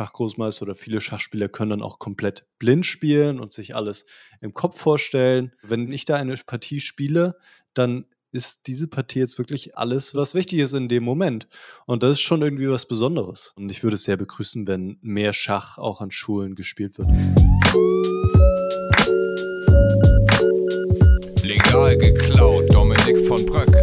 Schachgroßmeister oder viele Schachspieler können dann auch komplett blind spielen und sich alles im Kopf vorstellen. Wenn ich da eine Partie spiele, dann ist diese Partie jetzt wirklich alles, was wichtig ist in dem Moment. Und das ist schon irgendwie was Besonderes. Und ich würde es sehr begrüßen, wenn mehr Schach auch an Schulen gespielt wird. Legal geklaut, Dominik von Bröck.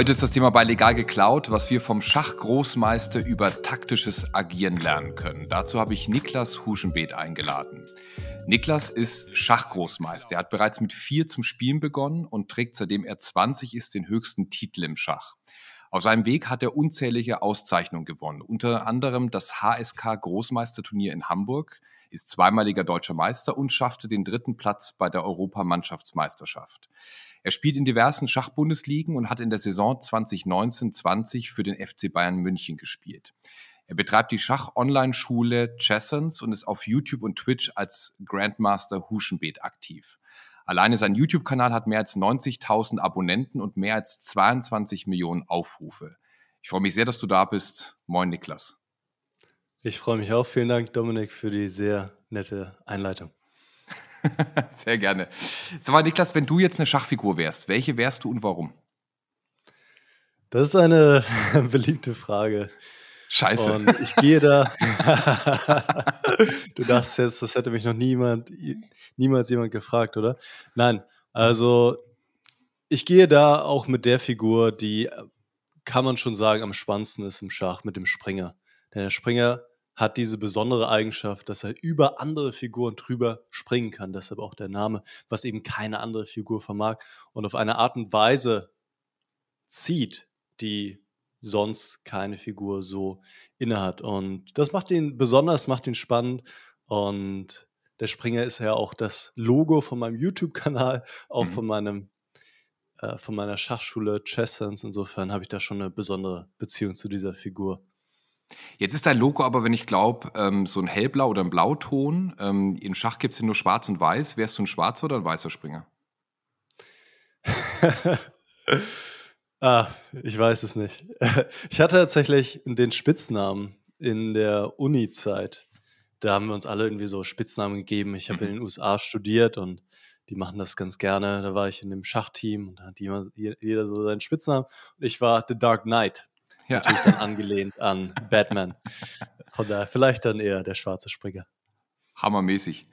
Heute ist das Thema bei Legal geklaut, was wir vom Schachgroßmeister über taktisches Agieren lernen können. Dazu habe ich Niklas Huschenbeet eingeladen. Niklas ist Schachgroßmeister. Er hat bereits mit vier zum Spielen begonnen und trägt seitdem er 20 ist den höchsten Titel im Schach. Auf seinem Weg hat er unzählige Auszeichnungen gewonnen, unter anderem das HSK Großmeisterturnier in Hamburg, ist zweimaliger deutscher Meister und schaffte den dritten Platz bei der Europamannschaftsmeisterschaft. Er spielt in diversen Schachbundesligen und hat in der Saison 2019-20 für den FC Bayern München gespielt. Er betreibt die Schach-Online-Schule Chessons und ist auf YouTube und Twitch als Grandmaster Huschenbeet aktiv. Alleine sein YouTube-Kanal hat mehr als 90.000 Abonnenten und mehr als 22 Millionen Aufrufe. Ich freue mich sehr, dass du da bist. Moin, Niklas. Ich freue mich auch. Vielen Dank, Dominik, für die sehr nette Einleitung. sehr gerne. Sag mal, Niklas, wenn du jetzt eine Schachfigur wärst, welche wärst du und warum? Das ist eine beliebte Frage. Scheiße. Und ich gehe da. du dachtest jetzt, das hätte mich noch niemand, niemals jemand gefragt, oder? Nein, also ich gehe da auch mit der Figur, die, kann man schon sagen, am spannendsten ist im Schach, mit dem Springer. Denn der Springer hat diese besondere Eigenschaft, dass er über andere Figuren drüber springen kann. Deshalb auch der Name, was eben keine andere Figur vermag und auf eine Art und Weise zieht, die sonst keine Figur so innehat. Und das macht ihn besonders, macht ihn spannend. Und der Springer ist ja auch das Logo von meinem YouTube-Kanal, auch mhm. von meinem äh, von meiner Schachschule Chessens. Insofern habe ich da schon eine besondere Beziehung zu dieser Figur. Jetzt ist dein Logo aber, wenn ich glaube, ähm, so ein hellblau oder ein Blauton. Ähm, in Schach gibt es nur schwarz und weiß. Wärst du ein schwarzer oder ein weißer Springer? ah, ich weiß es nicht. Ich hatte tatsächlich den Spitznamen in der Uni-Zeit. Da haben wir uns alle irgendwie so Spitznamen gegeben. Ich habe mhm. in den USA studiert und die machen das ganz gerne. Da war ich in dem Schachteam und da hat jeder so seinen Spitznamen. Und ich war The Dark Knight. Ja. Natürlich dann angelehnt an Batman. Von daher vielleicht dann eher der schwarze Springer. Hammermäßig.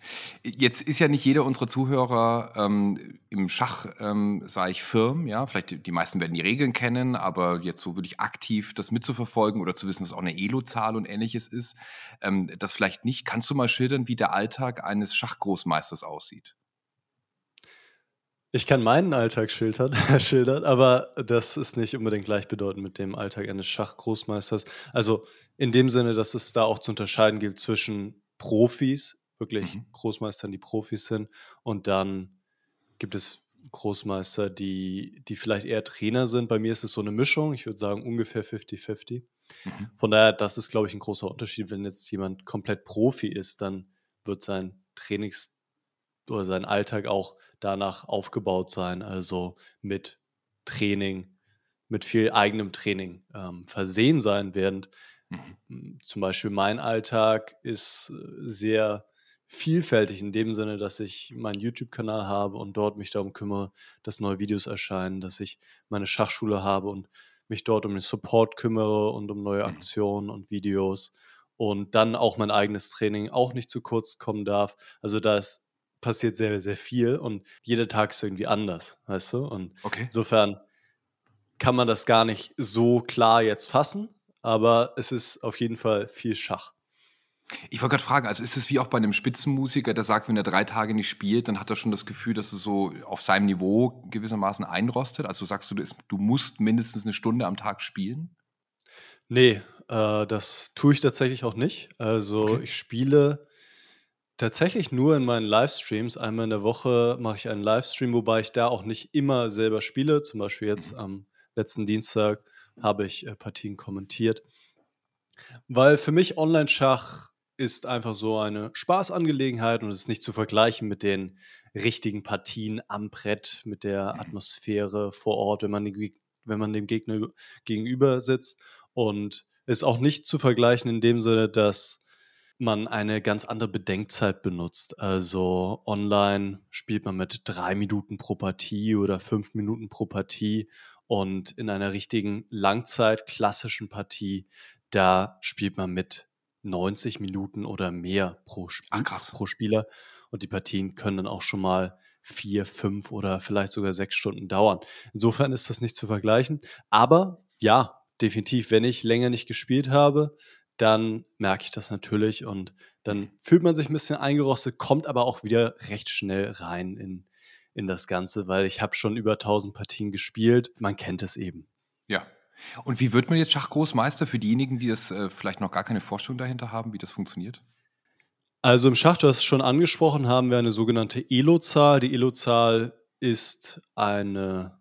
Jetzt ist ja nicht jeder unserer Zuhörer ähm, im Schach, ähm, sage ich, firm. Ja, vielleicht die meisten werden die Regeln kennen, aber jetzt so wirklich aktiv das mitzuverfolgen oder zu wissen, was auch eine Elo-Zahl und ähnliches ist, ähm, das vielleicht nicht. Kannst du mal schildern, wie der Alltag eines Schachgroßmeisters aussieht? Ich kann meinen Alltag schildern, schildern, aber das ist nicht unbedingt gleichbedeutend mit dem Alltag eines Schachgroßmeisters. Also in dem Sinne, dass es da auch zu unterscheiden gilt zwischen Profis, wirklich mhm. Großmeistern, die Profis sind, und dann gibt es Großmeister, die, die vielleicht eher Trainer sind. Bei mir ist es so eine Mischung, ich würde sagen ungefähr 50-50. Mhm. Von daher, das ist, glaube ich, ein großer Unterschied. Wenn jetzt jemand komplett Profi ist, dann wird sein Trainings oder sein Alltag auch danach aufgebaut sein, also mit Training, mit viel eigenem Training ähm, versehen sein, während mhm. zum Beispiel mein Alltag ist äh, sehr vielfältig in dem Sinne, dass ich meinen YouTube-Kanal habe und dort mich darum kümmere, dass neue Videos erscheinen, dass ich meine Schachschule habe und mich dort um den Support kümmere und um neue mhm. Aktionen und Videos und dann auch mein eigenes Training auch nicht zu kurz kommen darf. Also da ist passiert sehr, sehr viel und jeder Tag ist irgendwie anders, weißt du? Und okay. insofern kann man das gar nicht so klar jetzt fassen, aber es ist auf jeden Fall viel Schach. Ich wollte gerade fragen, also ist es wie auch bei einem Spitzenmusiker, der sagt, wenn er drei Tage nicht spielt, dann hat er schon das Gefühl, dass er so auf seinem Niveau gewissermaßen einrostet? Also sagst du, du musst mindestens eine Stunde am Tag spielen? Nee, äh, das tue ich tatsächlich auch nicht. Also okay. ich spiele Tatsächlich nur in meinen Livestreams. Einmal in der Woche mache ich einen Livestream, wobei ich da auch nicht immer selber spiele. Zum Beispiel jetzt mhm. am letzten Dienstag habe ich äh, Partien kommentiert. Weil für mich Online-Schach ist einfach so eine Spaßangelegenheit und es ist nicht zu vergleichen mit den richtigen Partien am Brett, mit der. Atmosphäre vor Ort, wenn man, den, wenn man dem Gegner gegenüber sitzt. Und ist auch nicht zu vergleichen in dem Sinne, dass man eine ganz andere Bedenkzeit benutzt. Also online spielt man mit drei Minuten pro Partie oder fünf Minuten pro Partie und in einer richtigen Langzeit klassischen Partie, da spielt man mit 90 Minuten oder mehr pro, Sp Ach, krass. pro Spieler. Und die Partien können dann auch schon mal vier, fünf oder vielleicht sogar sechs Stunden dauern. Insofern ist das nicht zu vergleichen. Aber ja, definitiv, wenn ich länger nicht gespielt habe, dann merke ich das natürlich und dann fühlt man sich ein bisschen eingerostet, kommt aber auch wieder recht schnell rein in, in das Ganze, weil ich habe schon über 1000 Partien gespielt. Man kennt es eben. Ja. Und wie wird man jetzt Schachgroßmeister für diejenigen, die das äh, vielleicht noch gar keine Vorstellung dahinter haben, wie das funktioniert? Also im Schach, du hast es schon angesprochen, haben wir eine sogenannte Elo-Zahl. Die Elo-Zahl ist eine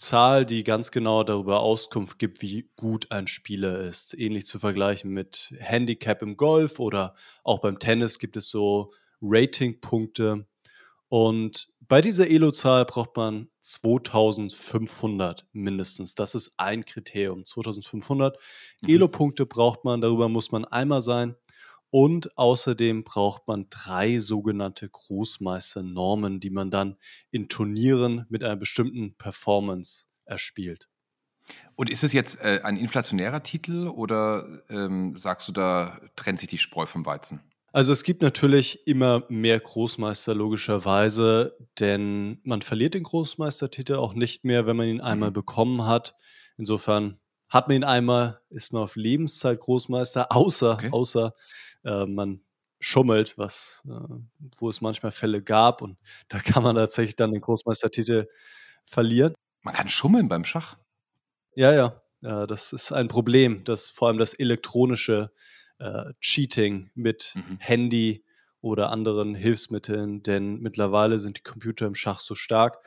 Zahl, die ganz genau darüber Auskunft gibt, wie gut ein Spieler ist. Ähnlich zu vergleichen mit Handicap im Golf oder auch beim Tennis gibt es so Ratingpunkte. Und bei dieser Elo-Zahl braucht man 2500 mindestens. Das ist ein Kriterium. 2500 mhm. Elo-Punkte braucht man, darüber muss man einmal sein. Und außerdem braucht man drei sogenannte Großmeisternormen, die man dann in Turnieren mit einer bestimmten Performance erspielt. Und ist es jetzt äh, ein inflationärer Titel oder ähm, sagst du, da trennt sich die Spreu vom Weizen? Also es gibt natürlich immer mehr Großmeister logischerweise, denn man verliert den Großmeistertitel auch nicht mehr, wenn man ihn einmal mhm. bekommen hat. Insofern hat man ihn einmal, ist man auf Lebenszeit Großmeister, außer, okay. außer äh, man schummelt, was, äh, wo es manchmal Fälle gab und da kann man tatsächlich dann den Großmeistertitel verlieren. Man kann schummeln beim Schach. Ja, ja, ja das ist ein Problem, dass vor allem das elektronische äh, Cheating mit mhm. Handy oder anderen Hilfsmitteln, denn mittlerweile sind die Computer im Schach so stark,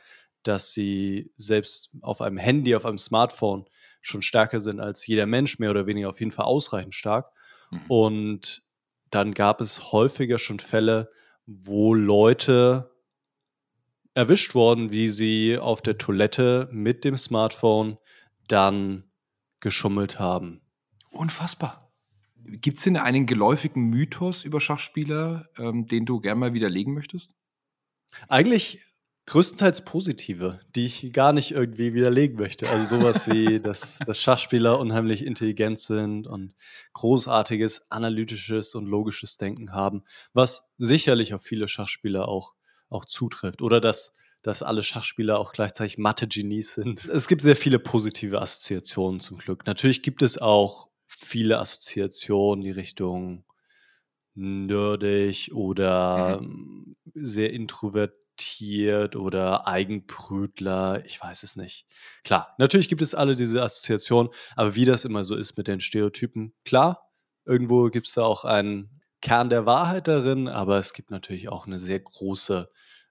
dass sie selbst auf einem Handy, auf einem Smartphone schon stärker sind als jeder Mensch, mehr oder weniger auf jeden Fall ausreichend stark. Mhm. Und dann gab es häufiger schon Fälle, wo Leute erwischt wurden, wie sie auf der Toilette mit dem Smartphone dann geschummelt haben. Unfassbar. Gibt es denn einen geläufigen Mythos über Schachspieler, ähm, den du gerne mal widerlegen möchtest? Eigentlich Größtenteils positive, die ich gar nicht irgendwie widerlegen möchte. Also sowas wie, dass, dass Schachspieler unheimlich intelligent sind und großartiges analytisches und logisches Denken haben, was sicherlich auf viele Schachspieler auch, auch zutrifft. Oder dass, dass alle Schachspieler auch gleichzeitig Mathe-Genies sind. Es gibt sehr viele positive Assoziationen zum Glück. Natürlich gibt es auch viele Assoziationen, die Richtung nerdig oder mhm. sehr introvertiert adoptiert oder Eigenbrötler, ich weiß es nicht. Klar, natürlich gibt es alle diese Assoziationen, aber wie das immer so ist mit den Stereotypen, klar, irgendwo gibt es da auch einen Kern der Wahrheit darin, aber es gibt natürlich auch eine sehr große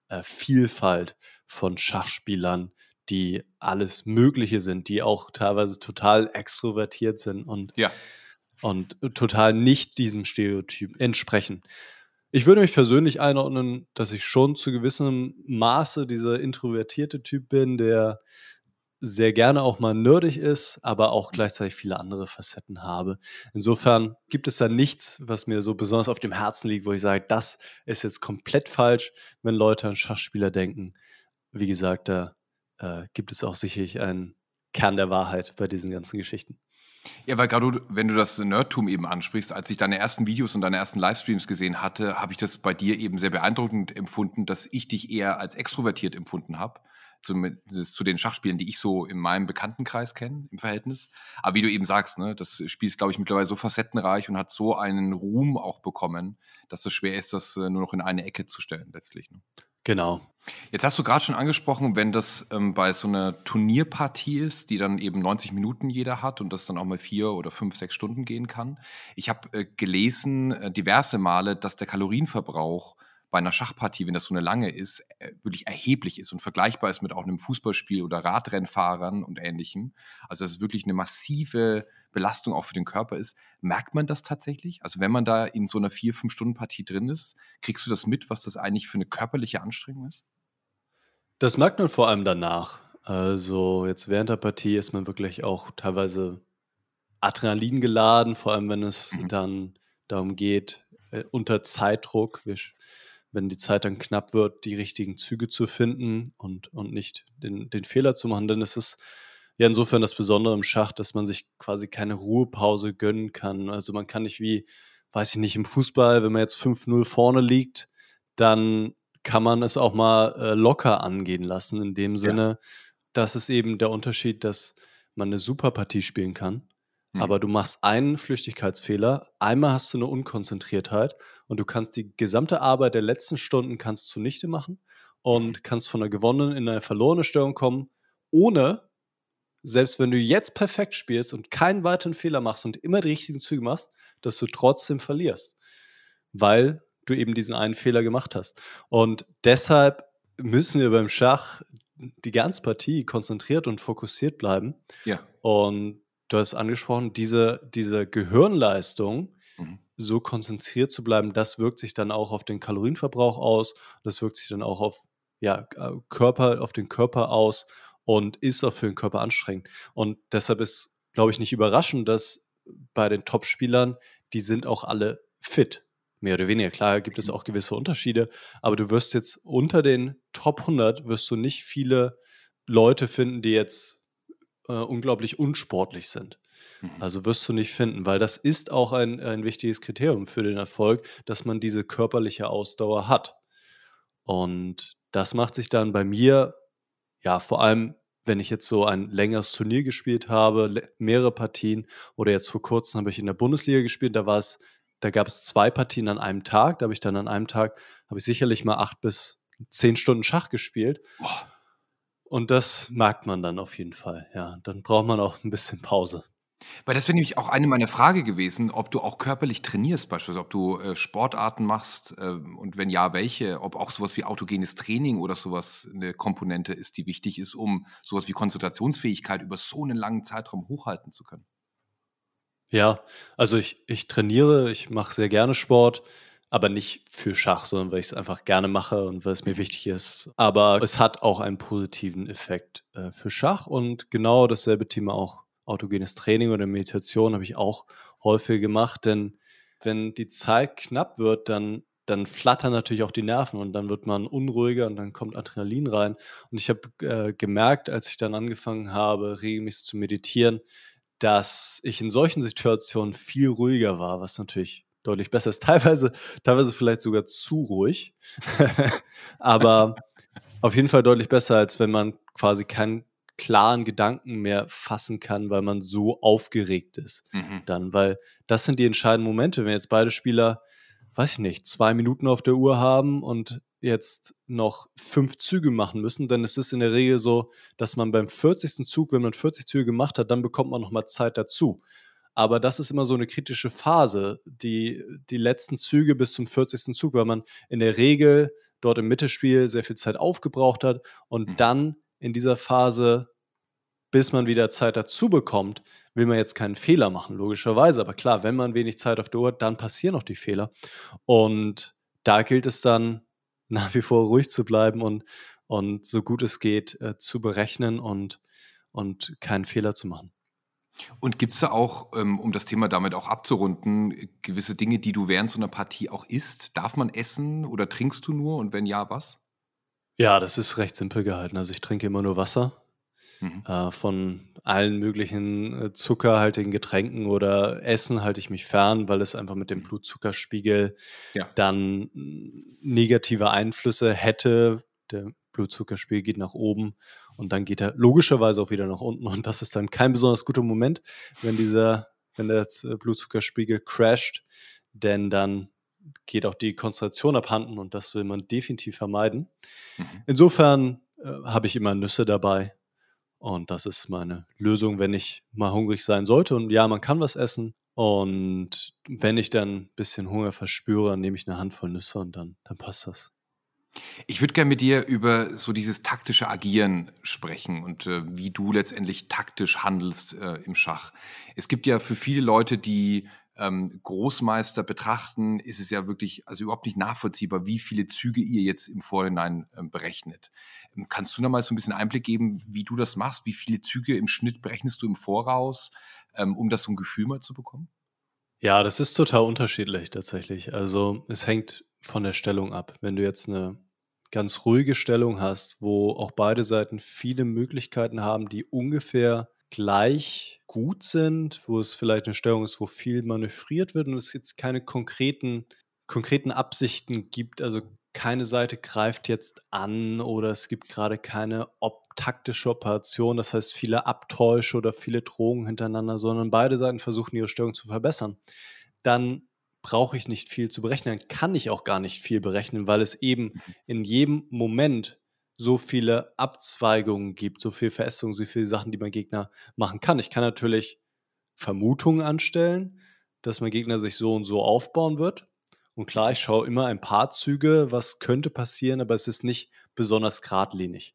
äh, Vielfalt von Schachspielern, die alles Mögliche sind, die auch teilweise total extrovertiert sind und, ja. und total nicht diesem Stereotyp entsprechen. Ich würde mich persönlich einordnen, dass ich schon zu gewissem Maße dieser introvertierte Typ bin, der sehr gerne auch mal nerdig ist, aber auch gleichzeitig viele andere Facetten habe. Insofern gibt es da nichts, was mir so besonders auf dem Herzen liegt, wo ich sage, das ist jetzt komplett falsch, wenn Leute an Schachspieler denken. Wie gesagt, da äh, gibt es auch sicherlich einen Kern der Wahrheit bei diesen ganzen Geschichten. Ja, weil gerade wenn du das Nerdtum eben ansprichst, als ich deine ersten Videos und deine ersten Livestreams gesehen hatte, habe ich das bei dir eben sehr beeindruckend empfunden, dass ich dich eher als extrovertiert empfunden habe. Zumindest zu den Schachspielen, die ich so in meinem Bekanntenkreis kenne, im Verhältnis. Aber wie du eben sagst, ne, das Spiel ist, glaube ich, mittlerweile so facettenreich und hat so einen Ruhm auch bekommen, dass es schwer ist, das äh, nur noch in eine Ecke zu stellen, letztlich. Ne? Genau. Jetzt hast du gerade schon angesprochen, wenn das ähm, bei so einer Turnierpartie ist, die dann eben 90 Minuten jeder hat und das dann auch mal vier oder fünf, sechs Stunden gehen kann. Ich habe äh, gelesen äh, diverse Male, dass der Kalorienverbrauch bei einer Schachpartie, wenn das so eine lange ist, äh, wirklich erheblich ist und vergleichbar ist mit auch einem Fußballspiel oder Radrennfahrern und ähnlichem. Also dass es wirklich eine massive Belastung auch für den Körper ist. Merkt man das tatsächlich? Also wenn man da in so einer vier, fünf Stunden Partie drin ist, kriegst du das mit, was das eigentlich für eine körperliche Anstrengung ist? Das merkt man vor allem danach. Also jetzt während der Partie ist man wirklich auch teilweise Adrenalin geladen, vor allem wenn es Mhm. dann darum geht, äh, unter Zeitdruck, wir wenn die Zeit dann knapp wird, die richtigen Züge zu finden und, und nicht den, den Fehler zu machen. Denn es ist ja insofern das Besondere im Schach, dass man sich quasi keine Ruhepause gönnen kann. Also man kann nicht wie, weiß ich nicht, im Fußball, wenn man jetzt 5-0 vorne liegt, dann kann man es auch mal äh, locker angehen lassen. In dem Sinne, das ist eben der Unterschied, dass man eine super Partie spielen kann, Mhm. aber du machst einen Flüchtigkeitsfehler, einmal hast du eine Unkonzentriertheit und du kannst die gesamte Arbeit der letzten Stunden kannst zunichte machen und kannst von einer gewonnenen in eine verlorene Stellung kommen, ohne, selbst wenn du jetzt perfekt spielst und keinen weiteren Fehler machst und immer die richtigen Züge machst, dass du trotzdem verlierst, weil du eben diesen einen Fehler gemacht hast. Und deshalb müssen wir beim Schach die ganze Partie konzentriert und fokussiert bleiben. Ja. Und du hast angesprochen, diese, diese Gehirnleistung, Mhm. so konzentriert zu bleiben, das wirkt sich dann auch auf den Kalorienverbrauch aus. Das wirkt sich dann auch auf ja, äh, Körper, auf den Körper aus und ist auch für den Körper anstrengend. Und deshalb ist, glaube ich, nicht überraschend, dass bei den Top-Spielern, die sind auch alle fit. Mehr oder weniger. Klar gibt es auch gewisse Unterschiede, aber du wirst jetzt unter den Top 100 wirst du nicht viele Leute finden, die jetzt äh, unglaublich unsportlich sind. Mhm. Also wirst du nicht finden, weil das ist auch ein, ein wichtiges Kriterium für den Erfolg, dass man diese körperliche Ausdauer hat. Und das macht sich dann bei mir, ja, vor allem, wenn ich jetzt so ein längeres Turnier gespielt habe, mehrere Partien, oder jetzt vor kurzem habe ich in der Bundesliga gespielt, da war es, da gab es zwei Partien an einem Tag, da habe ich dann an einem Tag, habe ich sicherlich mal acht bis zehn Stunden Schach gespielt. Boah. Und das merkt man dann auf jeden Fall, ja. Dann braucht man auch ein bisschen Pause. Weil das wäre nämlich auch eine meiner Frage gewesen, ob du auch körperlich trainierst, beispielsweise, ob du äh, Sportarten machst ähm, und wenn ja, welche, ob auch sowas wie autogenes Training oder sowas eine Komponente ist, die wichtig ist, um sowas wie Konzentrationsfähigkeit über so einen langen Zeitraum hochhalten zu können. Ja, also ich, ich trainiere, ich mache sehr gerne Sport, aber nicht für Schach, sondern weil ich es einfach gerne mache und weil es mir wichtig ist. Aber es hat auch einen positiven Effekt äh, für Schach und genau dasselbe Thema auch autogenes Training oder Meditation habe ich auch häufig gemacht, denn wenn die Zeit knapp wird, dann, dann flattern natürlich auch die Nerven und dann wird man unruhiger und dann kommt Adrenalin rein. Und ich habe äh, gemerkt, als ich dann angefangen habe, regelmäßig zu meditieren, dass ich in solchen Situationen viel ruhiger war, was natürlich deutlich besser ist. Teilweise, teilweise vielleicht sogar zu ruhig, aber auf jeden Fall deutlich besser, als wenn man quasi keinen klaren Gedanken mehr fassen kann, weil man so aufgeregt ist Mhm. dann, weil das sind die entscheidenden Momente, wenn jetzt beide Spieler, weiß ich nicht, zwei Minuten auf der Uhr haben und jetzt noch fünf Züge machen müssen, ist es in der Regel so, dass man beim 40. Zug, wenn man 40 Züge gemacht hat, dann bekommt man nochmal Zeit dazu. Aber das ist immer so eine kritische Phase, die, die letzten Züge bis zum 40. Zug, weil man in der Regel dort im Mittelspiel sehr viel Zeit aufgebraucht hat und Mhm. dann in dieser Phase, bis man wieder Zeit dazu bekommt, will man jetzt keinen Fehler machen, logischerweise. Aber klar, wenn man wenig Zeit auf der Uhr hat, dann passieren auch die Fehler. Und da gilt es dann nach wie vor ruhig zu bleiben und, und so gut es geht äh, zu berechnen und, und keinen Fehler zu machen. Und gibt es da auch, ähm, um das Thema damit auch abzurunden, gewisse Dinge, die du während so einer Partie auch isst? Darf man essen oder trinkst du nur und wenn ja, was? Ja, das ist recht simpel gehalten. Also ich trinke immer nur Wasser. Mhm. Äh, von allen möglichen äh, zuckerhaltigen Getränken oder Essen halte ich mich fern, weil es einfach mit dem Mhm. Blutzuckerspiegel Ja. dann negative Einflüsse hätte. Der Blutzuckerspiegel geht nach oben und dann geht er logischerweise auch wieder nach unten. Und das ist dann kein besonders guter Moment, wenn dieser, wenn der Z- Blutzuckerspiegel crasht, denn dann geht auch die Konzentration abhanden und das will man definitiv vermeiden. Mhm. Insofern äh, habe ich immer Nüsse dabei. Und das ist meine Lösung, wenn ich mal hungrig sein sollte. Und ja, man kann was essen. Und wenn ich dann ein bisschen Hunger verspüre, dann nehme ich eine Handvoll Nüsse und dann, dann passt das. Ich würde gerne mit dir über so dieses taktische Agieren sprechen und äh, wie du letztendlich taktisch handelst äh, im Schach. Es gibt ja für viele Leute, die ähm, Großmeister betrachten, ist es ja wirklich also überhaupt nicht nachvollziehbar, wie viele Züge ihr jetzt im Vorhinein ähm, berechnet. Ähm, Kannst du da mal so ein bisschen Einblick geben, wie du das machst? Wie viele Züge im Schnitt berechnest du im Voraus? ähm, um das so ein Gefühl mal zu bekommen? Ja, das ist total unterschiedlich tatsächlich. Also es hängt von der Stellung ab. Wenn du jetzt eine ganz ruhige Stellung hast, wo auch beide Seiten viele Möglichkeiten haben, die ungefähr gleich gut sind, wo es vielleicht eine Stellung ist, wo viel manövriert wird und es jetzt keine konkreten, konkreten Absichten gibt, also keine Seite greift jetzt an oder es gibt gerade keine taktische Operation, das heißt viele Abtäusche oder viele Drohungen hintereinander, sondern beide Seiten versuchen ihre Stellung zu verbessern, dann brauche ich nicht viel zu berechnen, dann kann ich auch gar nicht viel berechnen, weil es eben mhm. in jedem Moment so viele Abzweigungen gibt, so viel Verästelung, so viele Sachen, die mein Gegner machen kann. Ich kann natürlich Vermutungen anstellen, dass mein Gegner sich so und so aufbauen wird. Und klar, ich schaue immer ein paar Züge, was könnte passieren, aber es ist nicht besonders geradlinig.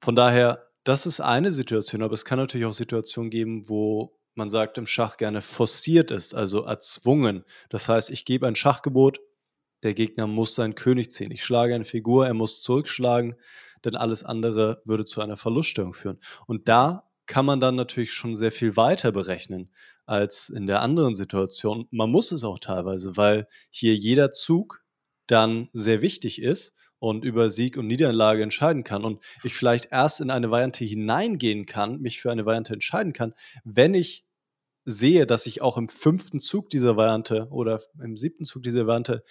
Von daher, das ist eine Situation, aber es kann natürlich auch Situationen geben, wo man sagt im Schach gerne forciert ist, also erzwungen. Das heißt, ich gebe ein Schachgebot, der Gegner muss seinen König ziehen. Ich schlage eine Figur, er muss zurückschlagen, denn alles andere würde zu einer Verluststellung führen. Und da kann man dann natürlich schon sehr viel weiter berechnen als in der anderen Situation. Man muss es auch teilweise, weil hier jeder Zug dann sehr wichtig ist und über Sieg und Niederlage entscheiden kann. Und ich vielleicht erst in eine Variante hineingehen kann, mich für eine Variante entscheiden kann, wenn ich sehe, dass ich auch im fünften Zug dieser Variante oder im siebten Zug dieser Variante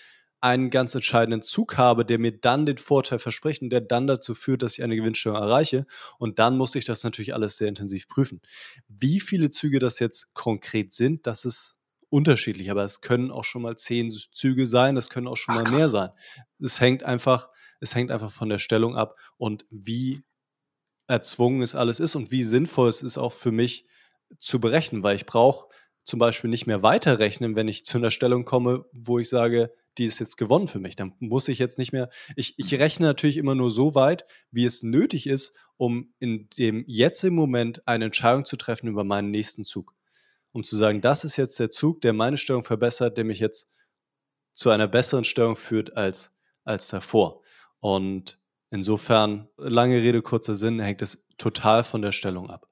einen ganz entscheidenden Zug habe, der mir dann den Vorteil verspricht und der dann dazu führt, dass ich eine Gewinnstellung erreiche. Und dann muss ich das natürlich alles sehr intensiv prüfen. Wie viele Züge das jetzt konkret sind, das ist unterschiedlich, aber es können auch schon mal zehn Züge sein, das können auch schon Ach, mal mehr sein. Es hängt einfach, es hängt einfach von der Stellung ab und wie erzwungen es alles ist und wie sinnvoll es ist auch für mich zu berechnen, weil ich brauche zum Beispiel nicht mehr weiterrechnen, wenn ich zu einer Stellung komme, wo ich sage, die ist jetzt gewonnen für mich. Dann muss ich jetzt nicht mehr. Ich, ich mhm. rechne natürlich immer nur so weit, wie es nötig ist, um in dem jetzigen Moment eine Entscheidung zu treffen über meinen nächsten Zug. Um zu sagen, das ist jetzt der Zug, der meine Steuerung verbessert, der mich jetzt zu einer besseren Steuerung führt als, als davor. Und insofern, lange Rede, kurzer Sinn, hängt es total von der Stellung ab.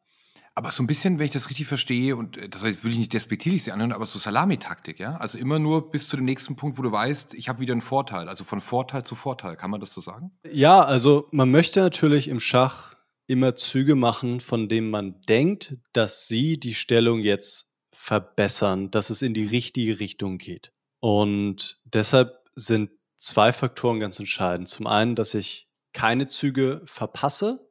Aber so ein bisschen, wenn ich das richtig verstehe, und äh, das heißt, will ich nicht despektierlich sein, aber so Salamitaktik, ja? Also immer nur bis zu dem nächsten Punkt, wo du weißt, ich habe wieder einen Vorteil. Also von Vorteil zu Vorteil. Kann man das so sagen? Ja, also man möchte natürlich im Schach immer Züge machen, von denen man denkt, dass sie die Stellung jetzt verbessern, dass es in die richtige Richtung geht. Und deshalb sind zwei Faktoren ganz entscheidend. Zum einen, dass ich keine Züge verpasse,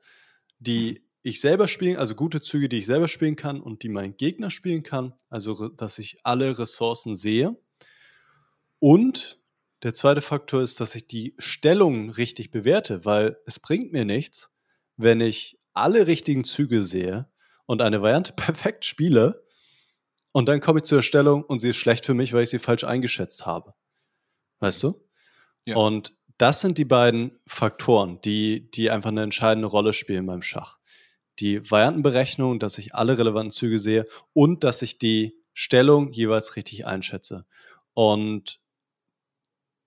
die mhm ich selber spielen, also gute Züge, die ich selber spielen kann und die mein Gegner spielen kann, also dass ich alle Ressourcen sehe. Und der zweite Faktor ist, dass ich die Stellung richtig bewerte, weil es bringt mir nichts, wenn ich alle richtigen Züge sehe und eine Variante perfekt spiele und dann komme ich zur Stellung und sie ist schlecht für mich, weil ich sie falsch eingeschätzt habe. Weißt du? Ja. Und das sind die beiden Faktoren, die, die einfach eine entscheidende Rolle spielen beim Schach die Variantenberechnung, dass ich alle relevanten Züge sehe und dass ich die Stellung jeweils richtig einschätze. Und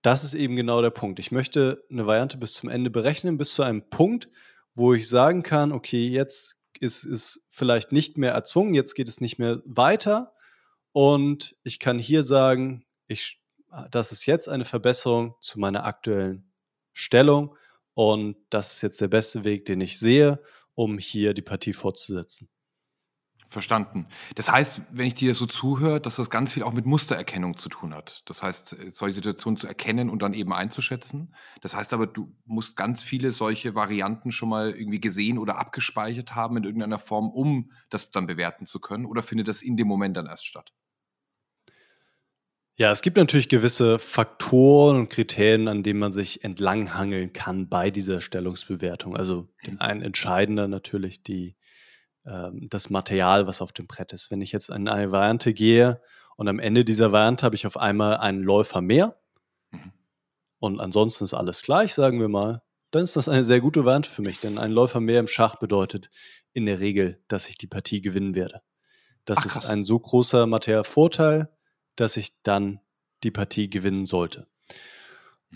das ist eben genau der Punkt. Ich möchte eine Variante bis zum Ende berechnen, bis zu einem Punkt, wo ich sagen kann, okay, jetzt ist es vielleicht nicht mehr erzwungen, jetzt geht es nicht mehr weiter. Und ich kann hier sagen, ich, das ist jetzt eine Verbesserung zu meiner aktuellen Stellung. Und das ist jetzt der beste Weg, den ich sehe um hier die Partie fortzusetzen. Verstanden. Das heißt, wenn ich dir so zuhöre, dass das ganz viel auch mit Mustererkennung zu tun hat. Das heißt, solche Situationen zu erkennen und dann eben einzuschätzen. Das heißt aber, du musst ganz viele solche Varianten schon mal irgendwie gesehen oder abgespeichert haben in irgendeiner Form, um das dann bewerten zu können. Oder findet das in dem Moment dann erst statt? Ja, es gibt natürlich gewisse Faktoren und Kriterien, an denen man sich entlanghangeln kann bei dieser Stellungsbewertung. Also einen entscheidender natürlich die, ähm, das Material, was auf dem Brett ist. Wenn ich jetzt in eine Variante gehe und am Ende dieser Variante habe ich auf einmal einen Läufer mehr mhm. und ansonsten ist alles gleich, sagen wir mal, dann ist das eine sehr gute Variante für mich, denn ein Läufer mehr im Schach bedeutet in der Regel, dass ich die Partie gewinnen werde. Das Ach, ist ein so großer Materialvorteil, dass ich dann die Partie gewinnen sollte.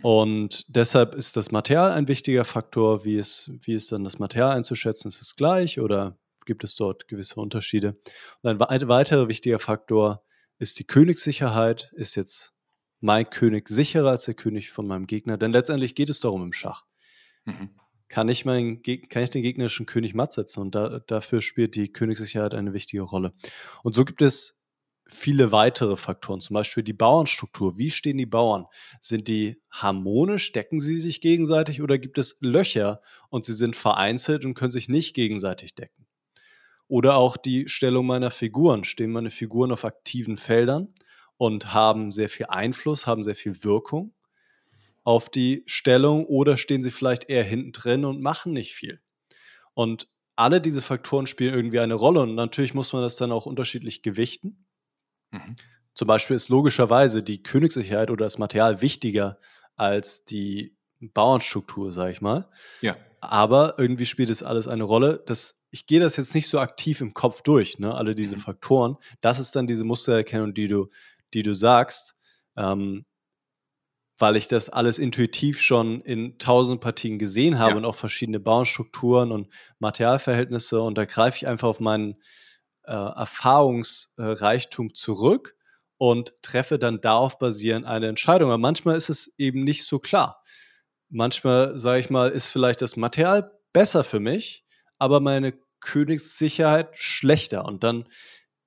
Und deshalb ist das Material ein wichtiger Faktor. Wie ist, wie ist dann das Material einzuschätzen? Ist es gleich oder gibt es dort gewisse Unterschiede. Und ein weiterer wichtiger Faktor ist die Königssicherheit. Ist jetzt mein König sicherer als der König von meinem Gegner? Denn letztendlich geht es darum im Schach. Mhm. Kann, ich mein, kann ich den gegnerischen König matt setzen? Und da, dafür spielt die Königssicherheit eine wichtige Rolle. Und so gibt es viele weitere Faktoren, zum Beispiel die Bauernstruktur. Wie stehen die Bauern? Sind die harmonisch? Decken sie sich gegenseitig oder gibt es Löcher und sie sind vereinzelt und können sich nicht gegenseitig decken? Oder auch die Stellung meiner Figuren. Stehen meine Figuren auf aktiven Feldern und haben sehr viel Einfluss, haben sehr viel Wirkung auf die Stellung oder stehen sie vielleicht eher hinten drin und machen nicht viel? Und alle diese Faktoren spielen irgendwie eine Rolle und natürlich muss man das dann auch unterschiedlich gewichten. Mhm. Zum Beispiel ist logischerweise die Königssicherheit oder das Material wichtiger als die Bauernstruktur, sage ich mal. Ja. Aber irgendwie spielt es alles eine Rolle. Das, ich gehe das jetzt nicht so aktiv im Kopf durch, ne? alle diese mhm. Faktoren. Das ist dann diese Mustererkennung, die du, die du sagst, ähm, weil ich das alles intuitiv schon in tausend Partien gesehen habe ja. und auch verschiedene Bauernstrukturen und Materialverhältnisse. Und da greife ich einfach auf meinen äh, Erfahrungsreichtum zurück und treffe dann darauf basierend eine Entscheidung. Aber manchmal ist es eben nicht so klar. Manchmal, sage ich mal, ist vielleicht das Material besser für mich, aber meine Königssicherheit schlechter. Und dann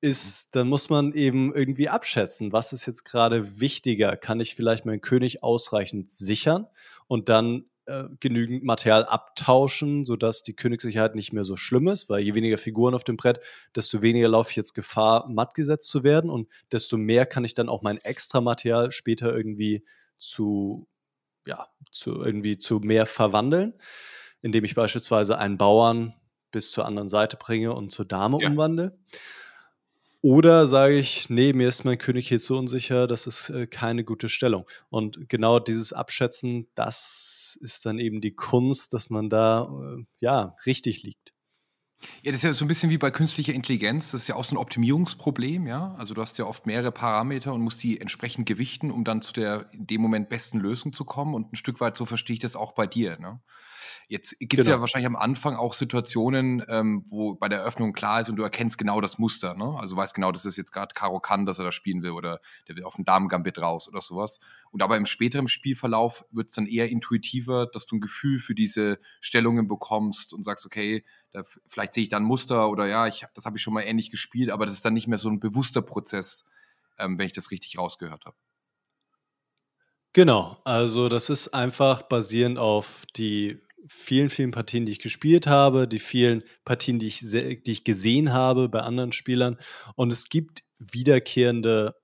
ist, dann muss man eben irgendwie abschätzen, was ist jetzt gerade wichtiger? Kann ich vielleicht meinen König ausreichend sichern und dann äh, genügend Material abtauschen, sodass die Königssicherheit nicht mehr so schlimm ist, weil je weniger Figuren auf dem Brett, desto weniger laufe ich jetzt Gefahr, matt gesetzt zu werden und desto mehr kann ich dann auch mein Extra-Material später irgendwie zu, ja, zu irgendwie zu mehr verwandeln, indem ich beispielsweise einen Bauern bis zur anderen Seite bringe und zur Dame ja. umwandle. Oder sage ich, nee, mir ist mein König hier so unsicher, das ist äh, keine gute Stellung. Und genau dieses Abschätzen, das ist dann eben die Kunst, dass man da äh, ja richtig liegt. Ja, das ist ja so ein bisschen wie bei künstlicher Intelligenz. Das ist ja auch so ein Optimierungsproblem, ja. Also du hast ja oft mehrere Parameter und musst die entsprechend gewichten, um dann zu der in dem Moment besten Lösung zu kommen. Und ein Stück weit so verstehe ich das auch bei dir. Ne? Jetzt gibt es genau. ja wahrscheinlich am Anfang auch Situationen, ähm, wo bei der Eröffnung klar ist und du erkennst genau das Muster. Ne? Also weißt genau, das ist jetzt gerade Karo Kann, dass er da spielen will oder der will auf den Damen-Gambit raus oder sowas. Und aber im späteren Spielverlauf wird es dann eher intuitiver, dass du ein Gefühl für diese Stellungen bekommst und sagst, okay, da, vielleicht sehe ich da ein Muster oder ja, ich, das habe ich schon mal ähnlich gespielt, aber das ist dann nicht mehr so ein bewusster Prozess, ähm, wenn ich das richtig rausgehört habe. Genau, also das ist einfach basierend auf die vielen, vielen Partien, die ich gespielt habe, die vielen Partien, die ich, die ich gesehen habe bei anderen Spielern. Und es gibt wiederkehrende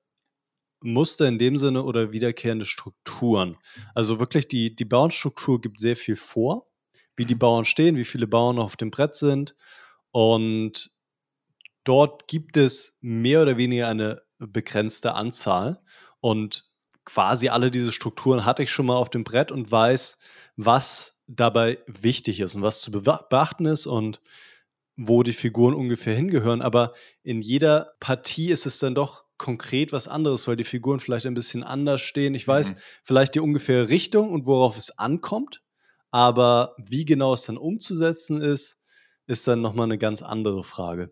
Muster in dem Sinne oder wiederkehrende Strukturen. Also wirklich, die, die Bauernstruktur gibt sehr viel vor, wie die mhm. Bauern stehen, wie viele Bauern auf dem Brett sind. Und dort gibt es mehr oder weniger eine begrenzte Anzahl. Und quasi alle diese Strukturen hatte ich schon mal auf dem Brett und weiß, was dabei wichtig ist und was zu beachten ist und wo die Figuren ungefähr hingehören. Aber in jeder Partie ist es dann doch konkret was anderes, weil die Figuren vielleicht ein bisschen anders stehen. Ich weiß mhm. vielleicht die ungefähre Richtung und worauf es ankommt, aber wie genau es dann umzusetzen ist, ist dann nochmal eine ganz andere Frage.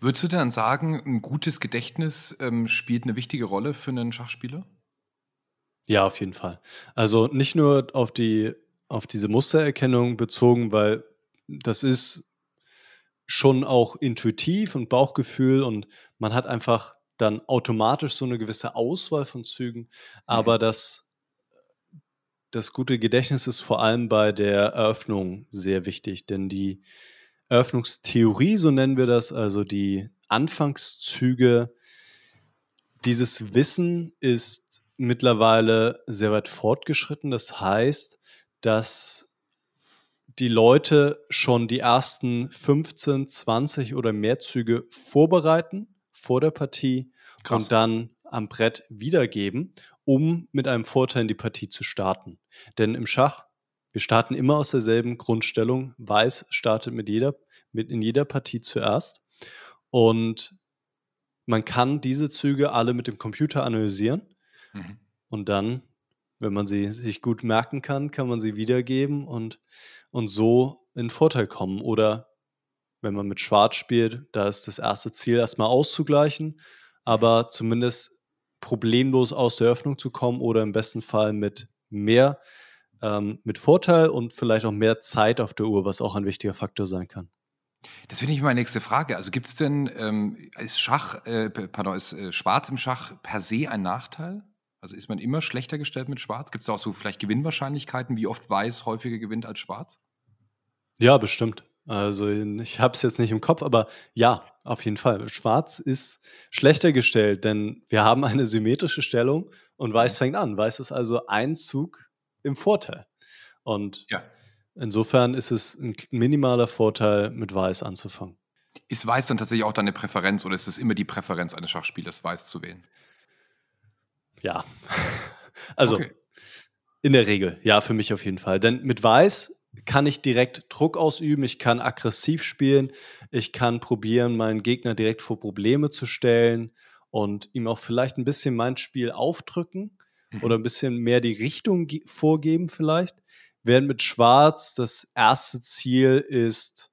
Würdest du dann sagen, ein gutes Gedächtnis ähm, spielt eine wichtige Rolle für einen Schachspieler? Ja, auf jeden Fall. Also nicht nur auf die auf diese Mustererkennung bezogen, weil das ist schon auch intuitiv und Bauchgefühl und man hat einfach dann automatisch so eine gewisse Auswahl von Zügen, aber mhm. das, das gute Gedächtnis ist vor allem bei der Eröffnung sehr wichtig, denn die Eröffnungstheorie, so nennen wir das, also die Anfangszüge, dieses Wissen ist mittlerweile sehr weit fortgeschritten. Das heißt, dass die Leute schon die ersten 15, 20 oder mehr Züge vorbereiten vor der Partie Krass. und dann am Brett wiedergeben, um mit einem Vorteil in die Partie zu starten. Denn im Schach, wir starten immer aus derselben Grundstellung. Weiß startet mit jeder, mit in jeder Partie zuerst. Und man kann diese Züge alle mit dem Computer analysieren mhm. und dann wenn man sie sich gut merken kann, kann man sie wiedergeben und, und so in Vorteil kommen. Oder wenn man mit Schwarz spielt, da ist das erste Ziel erstmal auszugleichen, aber zumindest problemlos aus der Öffnung zu kommen oder im besten Fall mit mehr, ähm, mit Vorteil und vielleicht auch mehr Zeit auf der Uhr, was auch ein wichtiger Faktor sein kann. Das finde ich meine nächste Frage. Also gibt es denn, ähm, ist Schach, äh, pardon, ist äh, Schwarz im Schach per se ein Nachteil? Also ist man immer schlechter gestellt mit Schwarz? Gibt es auch so vielleicht Gewinnwahrscheinlichkeiten, wie oft Weiß häufiger gewinnt als Schwarz? Ja, bestimmt. Also ich habe es jetzt nicht im Kopf, aber ja, auf jeden Fall. Schwarz ist schlechter gestellt, denn wir haben eine symmetrische Stellung und Weiß mhm. fängt an. Weiß ist also ein Zug im Vorteil. Und ja. insofern ist es ein minimaler Vorteil, mit Weiß anzufangen. Ist Weiß dann tatsächlich auch deine Präferenz oder ist es immer die Präferenz eines Schachspielers, Weiß zu wählen? Ja. Also okay. in der Regel, ja, für mich auf jeden Fall. Denn mit Weiß kann ich direkt Druck ausüben, ich kann aggressiv spielen, ich kann probieren, meinen Gegner direkt vor Probleme zu stellen und ihm auch vielleicht ein bisschen mein Spiel aufdrücken mhm. oder ein bisschen mehr die Richtung vorgeben vielleicht. Während mit Schwarz das erste Ziel ist,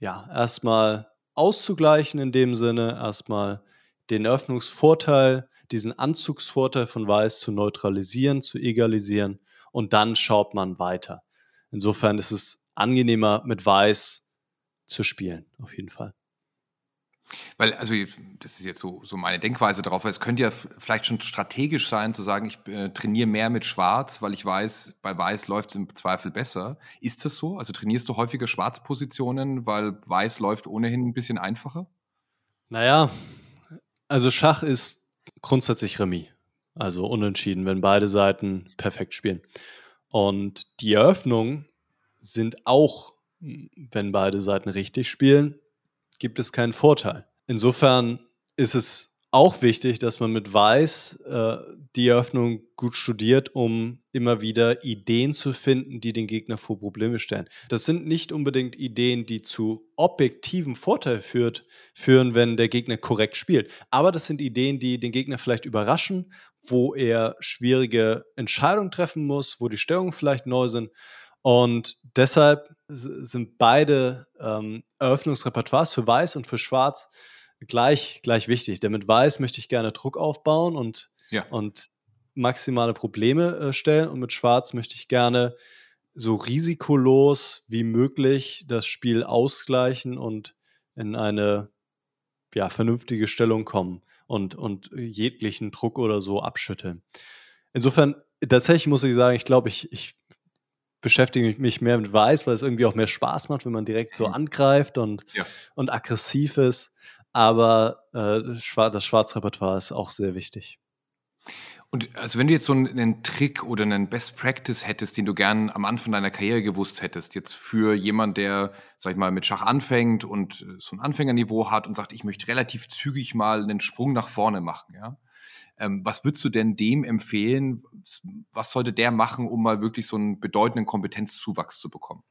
ja, erstmal auszugleichen in dem Sinne, erstmal den Öffnungsvorteil, diesen Anzugsvorteil von Weiß zu neutralisieren, zu egalisieren und dann schaut man weiter. Insofern ist es angenehmer mit Weiß zu spielen, auf jeden Fall. Weil, also, das ist jetzt so, so meine Denkweise darauf, weil es könnte ja vielleicht schon strategisch sein, zu sagen, ich äh, trainiere mehr mit Schwarz, weil ich weiß, bei Weiß läuft es im Zweifel besser. Ist das so? Also trainierst du häufiger Schwarzpositionen, weil Weiß läuft ohnehin ein bisschen einfacher? Naja, also Schach ist grundsätzlich Remis. Also unentschieden, wenn beide Seiten perfekt spielen. Und die Eröffnungen sind auch, wenn beide Seiten richtig spielen, gibt es keinen Vorteil. Insofern ist es auch wichtig, dass man mit Weiß äh, die Eröffnung gut studiert, um immer wieder Ideen zu finden, die den Gegner vor Probleme stellen. Das sind nicht unbedingt Ideen, die zu objektivem Vorteil führt, führen, wenn der Gegner korrekt spielt. Aber das sind Ideen, die den Gegner vielleicht überraschen, wo er schwierige Entscheidungen treffen muss, wo die Stellungen vielleicht neu sind. Und deshalb sind beide ähm, Eröffnungsrepertoires für Weiß und für Schwarz gleich, gleich wichtig. Denn mit Weiß möchte ich gerne Druck aufbauen und, ja. und maximale Probleme äh, stellen. Und mit Schwarz möchte ich gerne so risikolos wie möglich das Spiel ausgleichen und in eine ja, vernünftige Stellung kommen und, und jeglichen Druck oder so abschütteln. Insofern, tatsächlich muss ich sagen, ich glaube, ich, ich beschäftige mich mehr mit Weiß, weil es irgendwie auch mehr Spaß macht, wenn man direkt so mhm. angreift und, ja. und aggressiv ist aber äh, das Schwarzrepertoire ist auch sehr wichtig. Und also wenn du jetzt so einen, Trick oder einen Best Practice hättest, den du gern am Anfang deiner Karriere gewusst hättest, jetzt für jemand, der, sag ich mal, mit Schach anfängt und äh, so ein Anfängerniveau hat und sagt, ich möchte relativ zügig mal einen Sprung nach vorne machen, ja. Ähm, was würdest du denn dem empfehlen? Was sollte der machen, um mal wirklich so einen bedeutenden Kompetenzzuwachs zu bekommen?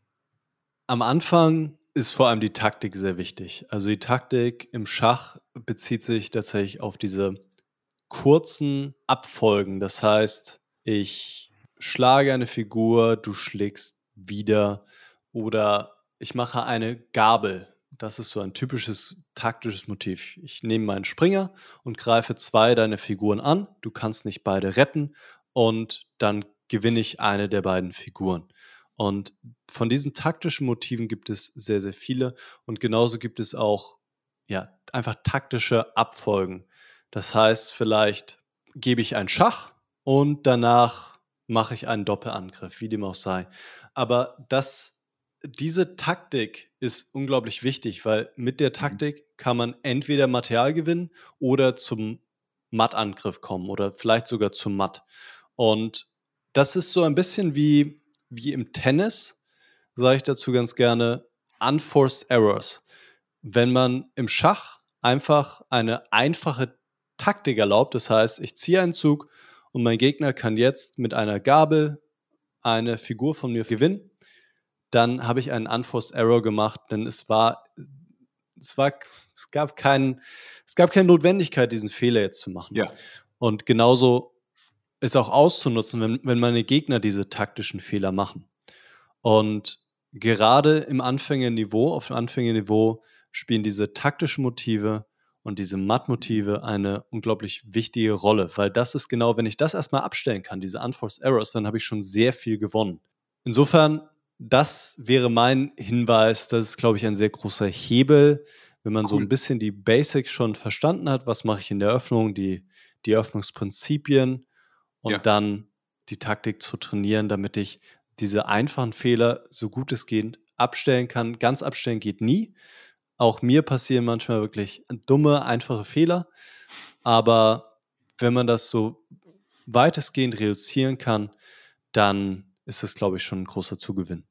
Am Anfang ist vor allem die Taktik sehr wichtig. Also die Taktik im Schach bezieht sich tatsächlich auf diese kurzen Abfolgen. Das heißt, ich schlage eine Figur, du schlägst wieder oder ich mache eine Gabel. Das ist so ein typisches taktisches Motiv. Ich nehme meinen Springer und greife zwei deiner Figuren an. Du kannst nicht beide retten und dann gewinne ich eine der beiden Figuren. Und von diesen taktischen Motiven gibt es sehr, sehr viele. Und genauso gibt es auch, ja, einfach taktische Abfolgen. Das heißt, vielleicht gebe ich einen Schach und danach mache ich einen Doppelangriff, wie dem auch sei. Aber das, diese Taktik ist unglaublich wichtig, weil mit der mhm. Taktik kann man entweder Material gewinnen oder zum Mattangriff kommen oder vielleicht sogar zum Matt. Und das ist so ein bisschen wie wie im Tennis, sage ich dazu ganz gerne, unforced errors. Wenn man im Schach einfach eine einfache Taktik erlaubt, das heißt, ich ziehe einen Zug und mein Gegner kann jetzt mit einer Gabel eine Figur von mir gewinnen, dann habe ich einen unforced error gemacht, denn es war, es war, es gab keinen, es gab keine Notwendigkeit, diesen Fehler jetzt zu machen. Ja. Und genauso ist auch auszunutzen, wenn, wenn meine Gegner diese taktischen Fehler machen. Und gerade im Anfängerniveau, auf dem Anfängerniveau spielen diese taktischen Motive und diese Mattmotive eine unglaublich wichtige Rolle, weil das ist genau, wenn ich das erstmal abstellen kann, diese Unforced Errors, dann habe ich schon sehr viel gewonnen. Insofern, das wäre mein Hinweis, das ist, glaube ich, ein sehr großer Hebel, wenn man cool. so ein bisschen die Basics schon verstanden hat, was mache ich in der Öffnung, die, die Öffnungsprinzipien und ja. dann die Taktik zu trainieren, damit ich diese einfachen Fehler so gut es geht abstellen kann. Ganz abstellen geht nie. Auch mir passieren manchmal wirklich dumme, einfache Fehler. Aber wenn man das so weitestgehend reduzieren kann, dann ist das, glaube ich, schon ein großer Zugewinn.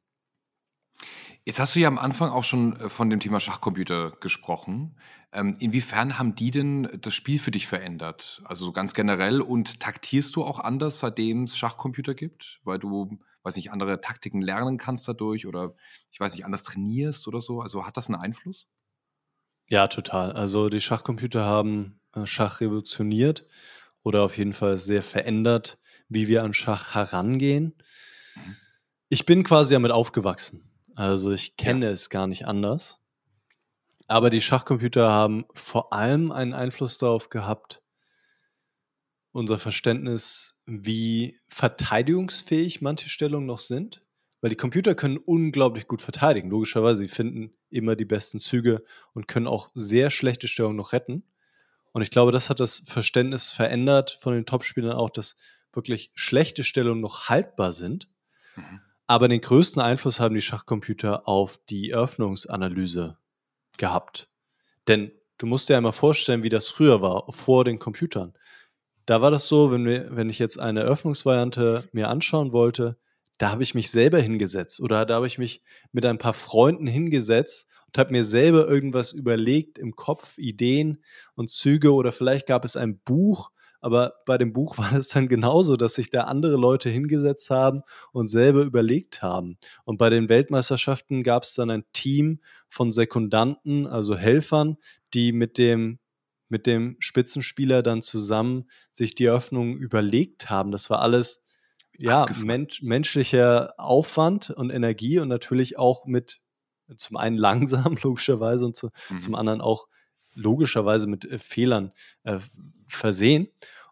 Jetzt hast du ja am Anfang auch schon äh, von dem Thema Schachcomputer gesprochen. Ähm, inwiefern haben die denn das Spiel für dich verändert? Also ganz generell und taktierst du auch anders, seitdem es Schachcomputer gibt? Weil du, weiß nicht, andere Taktiken lernen kannst dadurch oder ich weiß nicht, anders trainierst oder so? Also hat das einen Einfluss? Ja, total. Also die Schachcomputer haben äh, Schach revolutioniert oder auf jeden Fall sehr verändert, wie wir an Schach herangehen. Mhm. Ich bin quasi damit aufgewachsen. Also ich kenne ja. es gar nicht anders. Aber die Schachcomputer haben vor allem einen Einfluss darauf gehabt, unser Verständnis, wie verteidigungsfähig manche Stellungen noch sind. Weil die Computer können unglaublich gut verteidigen. Logischerweise, sie finden immer die besten Züge und können auch sehr schlechte Stellungen noch retten. Und ich glaube, das hat das Verständnis verändert von den Topspielern auch, dass wirklich schlechte Stellungen noch haltbar sind. Mhm. Aber den größten Einfluss haben die Schachcomputer auf die Eröffnungsanalyse gehabt. Denn du musst dir einmal vorstellen, wie das früher war, vor den Computern. Da war das so, wenn, wir, wenn ich jetzt eine Eröffnungsvariante mir anschauen wollte, da habe ich mich selber hingesetzt oder da habe ich mich mit ein paar Freunden hingesetzt und habe mir selber irgendwas überlegt im Kopf, Ideen und Züge oder vielleicht gab es ein Buch, aber bei dem Buch war es dann genauso, dass sich da andere Leute hingesetzt haben und selber überlegt haben. Und bei den Weltmeisterschaften gab es dann ein Team von Sekundanten, also Helfern, die mit dem mit dem Spitzenspieler dann zusammen sich die Eröffnung überlegt haben. Das war alles ja, mensch, menschlicher Aufwand und Energie und natürlich auch mit zum einen langsam, logischerweise, und zu, mhm. zum anderen auch logischerweise mit äh, Fehlern äh, versehen.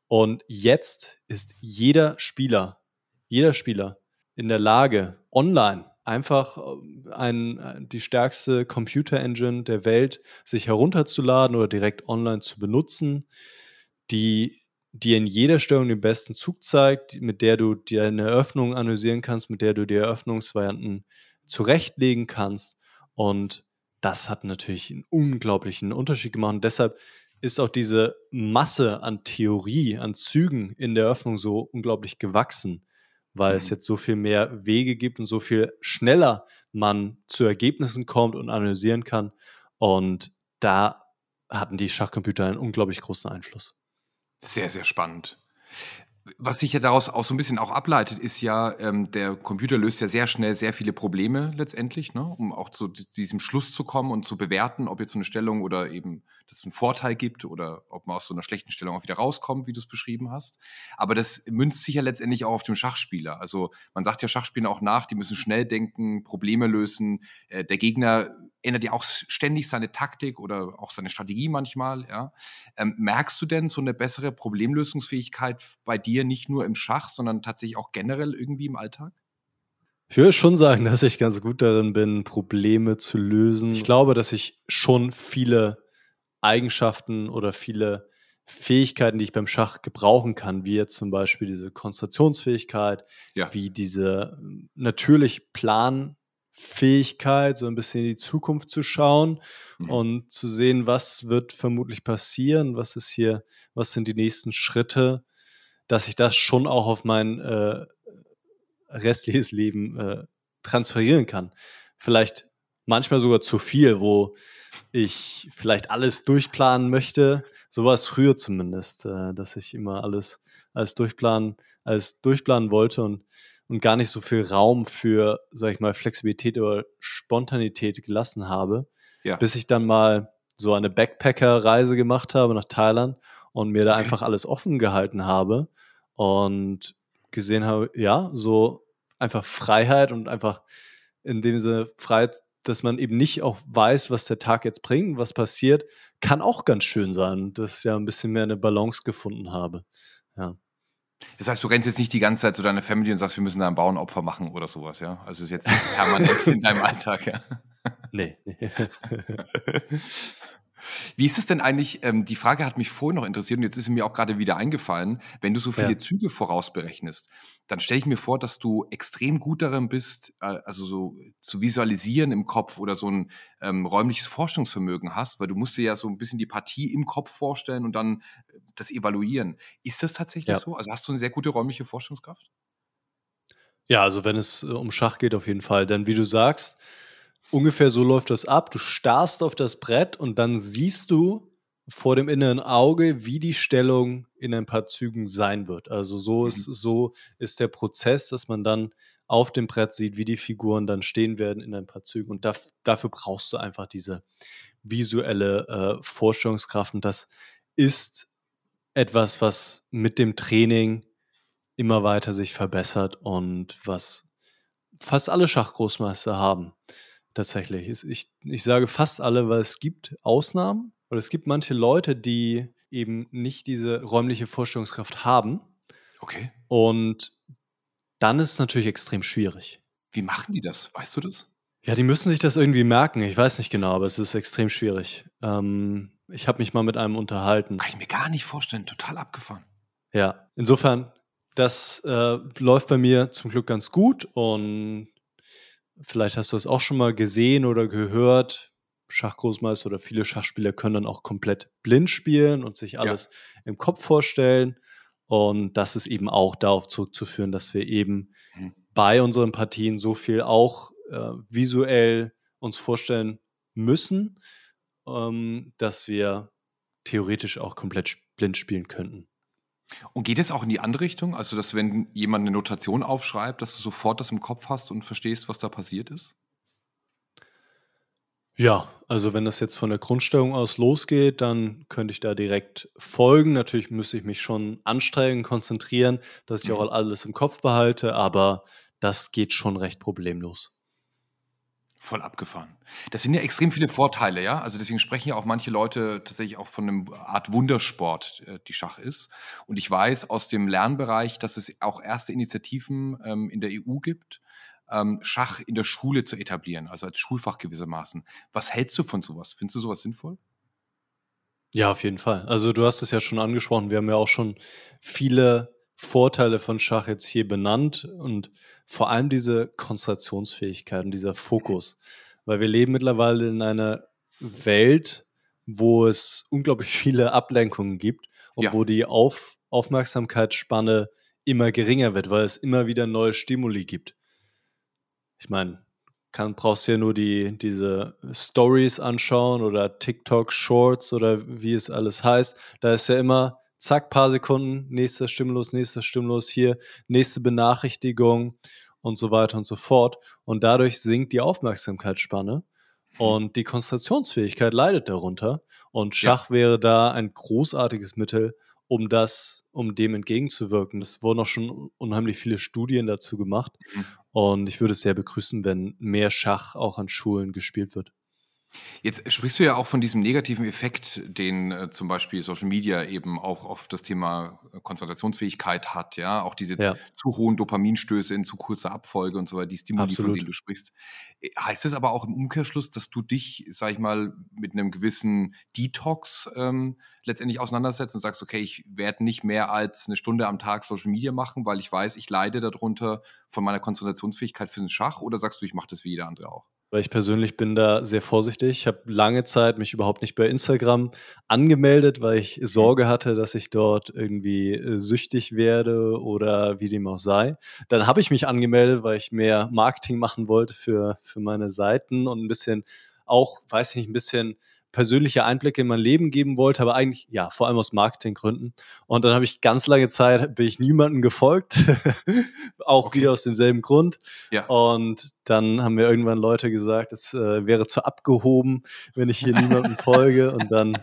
Und jetzt ist jeder Spieler, jeder Spieler in der Lage, online einfach äh, ein, äh, die stärkste Computer-Engine der Welt sich herunterzuladen oder direkt online zu benutzen, die dir in jeder Stellung den besten Zug zeigt, mit der du dir eine Eröffnung analysieren kannst, mit der du dir Eröffnungsvarianten zurechtlegen kannst. Und das hat natürlich einen unglaublichen Unterschied gemacht. Und deshalb ist auch diese Masse an Theorie, an Zügen in der Eröffnung so unglaublich gewachsen, weil mhm. es jetzt so viel mehr Wege gibt und so viel schneller man zu Ergebnissen kommt und analysieren kann. Und da hatten die Schachcomputer einen unglaublich großen Einfluss. Sehr, sehr spannend. Was sich ja daraus auch so ein bisschen auch ableitet, ist ja, ähm, der Computer löst ja sehr schnell sehr viele Probleme letztendlich, ne? um auch zu diesem Schluss zu kommen und zu bewerten, ob jetzt so eine Stellung oder eben das einen Vorteil gibt oder ob man aus so einer schlechten Stellung auch wieder rauskommt, wie du es beschrieben hast. Aber das münzt sich ja letztendlich auch auf dem Schachspieler. Also man sagt ja Schachspielern auch nach, die müssen schnell denken, Probleme lösen. Äh, der Gegner ändert ja auch ständig seine Taktik oder auch seine Strategie manchmal. Ja. Ähm, merkst du denn so eine bessere Problemlösungsfähigkeit bei dir nicht nur im Schach, sondern tatsächlich auch generell irgendwie im Alltag? Ich würde schon sagen, dass ich ganz gut darin bin, Probleme zu lösen. Ich glaube, dass ich schon viele Eigenschaften oder viele Fähigkeiten, die ich beim Schach gebrauchen kann, wie jetzt zum Beispiel diese Konzentrationsfähigkeit, ja. wie diese ähm, natürlich Planfähigkeit, so ein bisschen in die Zukunft zu schauen mhm. und zu sehen, was wird vermutlich passieren, was ist hier, was sind die nächsten Schritte, dass ich das schon auch auf mein äh, restliches Leben äh, transferieren kann. Vielleicht manchmal sogar zu viel, wo ich vielleicht alles durchplanen möchte. So war es früher zumindest, äh, dass ich immer alles, alles durchplanen, alles durchplanen wollte und, und gar nicht so viel Raum für, sag ich mal, Flexibilität oder Spontanität gelassen habe. Ja. Bis ich dann mal so eine Backpacker-Reise gemacht habe nach Thailand und mir da einfach alles offen gehalten habe und gesehen habe, ja, so einfach Freiheit und einfach in dem Sinne Freiheit, dass man eben nicht auch weiß, was der Tag jetzt bringt, was passiert, kann auch ganz schön sein, dass ich ja ein bisschen mehr eine Balance gefunden habe. Ja. Das heißt, du rennst jetzt nicht die ganze Zeit zu deiner Family und sagst, wir müssen da ein Bauernopfer machen oder sowas, ja? Also ist jetzt permanent in deinem Alltag, ja? Nee. Wie ist es denn eigentlich, ähm, die Frage hat mich vorhin noch interessiert und jetzt ist sie mir auch gerade wieder eingefallen, wenn du so viele ja. Züge vorausberechnest, dann stelle ich mir vor, dass du extrem gut darin bist, äh, also so zu visualisieren im Kopf oder so ein ähm, räumliches Forschungsvermögen hast, weil du musst dir ja so ein bisschen die Partie im Kopf vorstellen und dann äh, das evaluieren. Ist das tatsächlich ja. so? Also hast du eine sehr gute räumliche Forschungskraft? Ja, also wenn es äh, um Schach geht, auf jeden Fall. Denn wie du sagst, ungefähr so läuft das ab. Du starrst auf das Brett und dann siehst du vor dem inneren Auge, wie die Stellung in ein paar Zügen sein wird. Also so mhm. ist, so ist der Prozess, dass man dann auf dem Brett sieht, wie die Figuren dann stehen werden in ein paar Zügen. Und da, dafür brauchst du einfach diese visuelle äh, Vorstellungskraft. Und das ist etwas, was mit dem Training immer weiter sich verbessert und was fast alle Schachgroßmeister haben. Tatsächlich. Ich, ich sage fast alle, weil es gibt Ausnahmen oder es gibt manche Leute, die eben nicht diese räumliche Vorstellungskraft haben. Okay. Und dann ist es natürlich extrem schwierig. Wie machen die das? Weißt du das? Ja, die müssen sich das irgendwie merken. Ich weiß nicht genau, aber es ist extrem schwierig. Ähm, ich habe mich mal mit einem unterhalten. Kann ich mir gar nicht vorstellen. Total abgefahren. Ja, insofern, das äh, läuft bei mir zum Glück ganz gut und vielleicht hast du es auch schon mal gesehen oder gehört. Schachgroßmeister oder viele Schachspieler können dann auch komplett blind spielen und sich alles ja. im Kopf vorstellen. Und das ist eben auch darauf zurückzuführen, dass wir eben mhm. bei unseren Partien so viel auch äh, visuell uns vorstellen müssen, ähm, dass wir theoretisch auch komplett blind spielen könnten. Und geht es auch in die andere Richtung? Also, dass wenn jemand eine Notation aufschreibt, dass du sofort das im Kopf hast und verstehst, was da passiert ist? Ja, also wenn das jetzt von der Grundstellung aus losgeht, dann könnte ich da direkt folgen. Natürlich müsste ich mich schon anstrengen, konzentrieren, dass ich mhm. auch alles im Kopf behalte, aber das geht schon recht problemlos. Voll abgefahren. Das sind ja extrem viele Vorteile, ja. Also deswegen sprechen ja auch manche Leute tatsächlich auch von einem Art Wundersport, äh, die Schach ist. Und ich weiß aus dem Lernbereich, dass es auch erste Initiativen ähm, in der EU gibt, ähm, Schach in der Schule zu etablieren, also als Schulfach gewissermaßen. Was hältst du von sowas? Findest du sowas sinnvoll? Ja, auf jeden Fall. Also du hast es ja schon angesprochen. Wir haben ja auch schon viele Vorteile von Schach jetzt hier benannt und vor allem diese Konzentrationsfähigkeit und dieser Fokus. Weil wir leben mittlerweile in einer Welt, wo es unglaublich viele Ablenkungen gibt und ja. wo die Auf Aufmerksamkeitsspanne immer geringer wird, weil es immer wieder neue Stimuli gibt. Ich meine, kann, brauchst ja nur die, diese Stories anschauen oder TikTok Shorts oder wie es alles heißt. Da ist ja immer zack, paar Sekunden, nächster Stimulus, nächster Stimulus, hier, nächste Benachrichtigung und so weiter und so fort. Und dadurch sinkt die Aufmerksamkeitsspanne mhm. und die Konzentrationsfähigkeit leidet darunter. Und Schach ja. wäre da ein großartiges Mittel, um das, um dem entgegenzuwirken. Es wurden auch schon unheimlich viele Studien dazu gemacht. Mhm. Und ich würde es sehr begrüßen, wenn mehr Schach auch an Schulen gespielt wird. Jetzt sprichst du ja auch von diesem negativen Effekt, den äh, zum Beispiel Social Media eben auch auf das Thema äh, Konzentrationsfähigkeit hat, ja, auch diese ja. zu hohen Dopaminstöße in zu kurzer Abfolge und so weiter, die Stimuli, Absolut. von denen du sprichst. Äh, heißt das aber auch im Umkehrschluss, dass du dich, sag ich mal, mit einem gewissen Detox ähm, letztendlich auseinandersetzt und sagst, okay, ich werde nicht mehr als eine Stunde am Tag Social Media machen, weil ich weiß, ich leide darunter von meiner Konzentrationsfähigkeit für den Schach oder sagst du, ich mache das wie jeder andere auch? Weil ich persönlich bin da sehr vorsichtig. Ich habe lange Zeit mich überhaupt nicht bei Instagram angemeldet, weil ich mhm. Sorge hatte, dass ich dort irgendwie äh, süchtig werde oder wie dem auch sei. Dann habe ich mich angemeldet, weil ich mehr Marketing machen wollte für, für meine Seiten und ein bisschen auch, weiß ich nicht, ein bisschen persönliche Einblicke in mein Leben geben wollte, aber eigentlich, ja, vor allem aus Marketinggründen. Und dann habe ich ganz lange Zeit, bin ich niemandem gefolgt, auch okay. wieder aus demselben Grund. Ja. Und dann haben mir irgendwann Leute gesagt, es äh, wäre zu abgehoben, wenn ich hier niemandem folge. Und dann,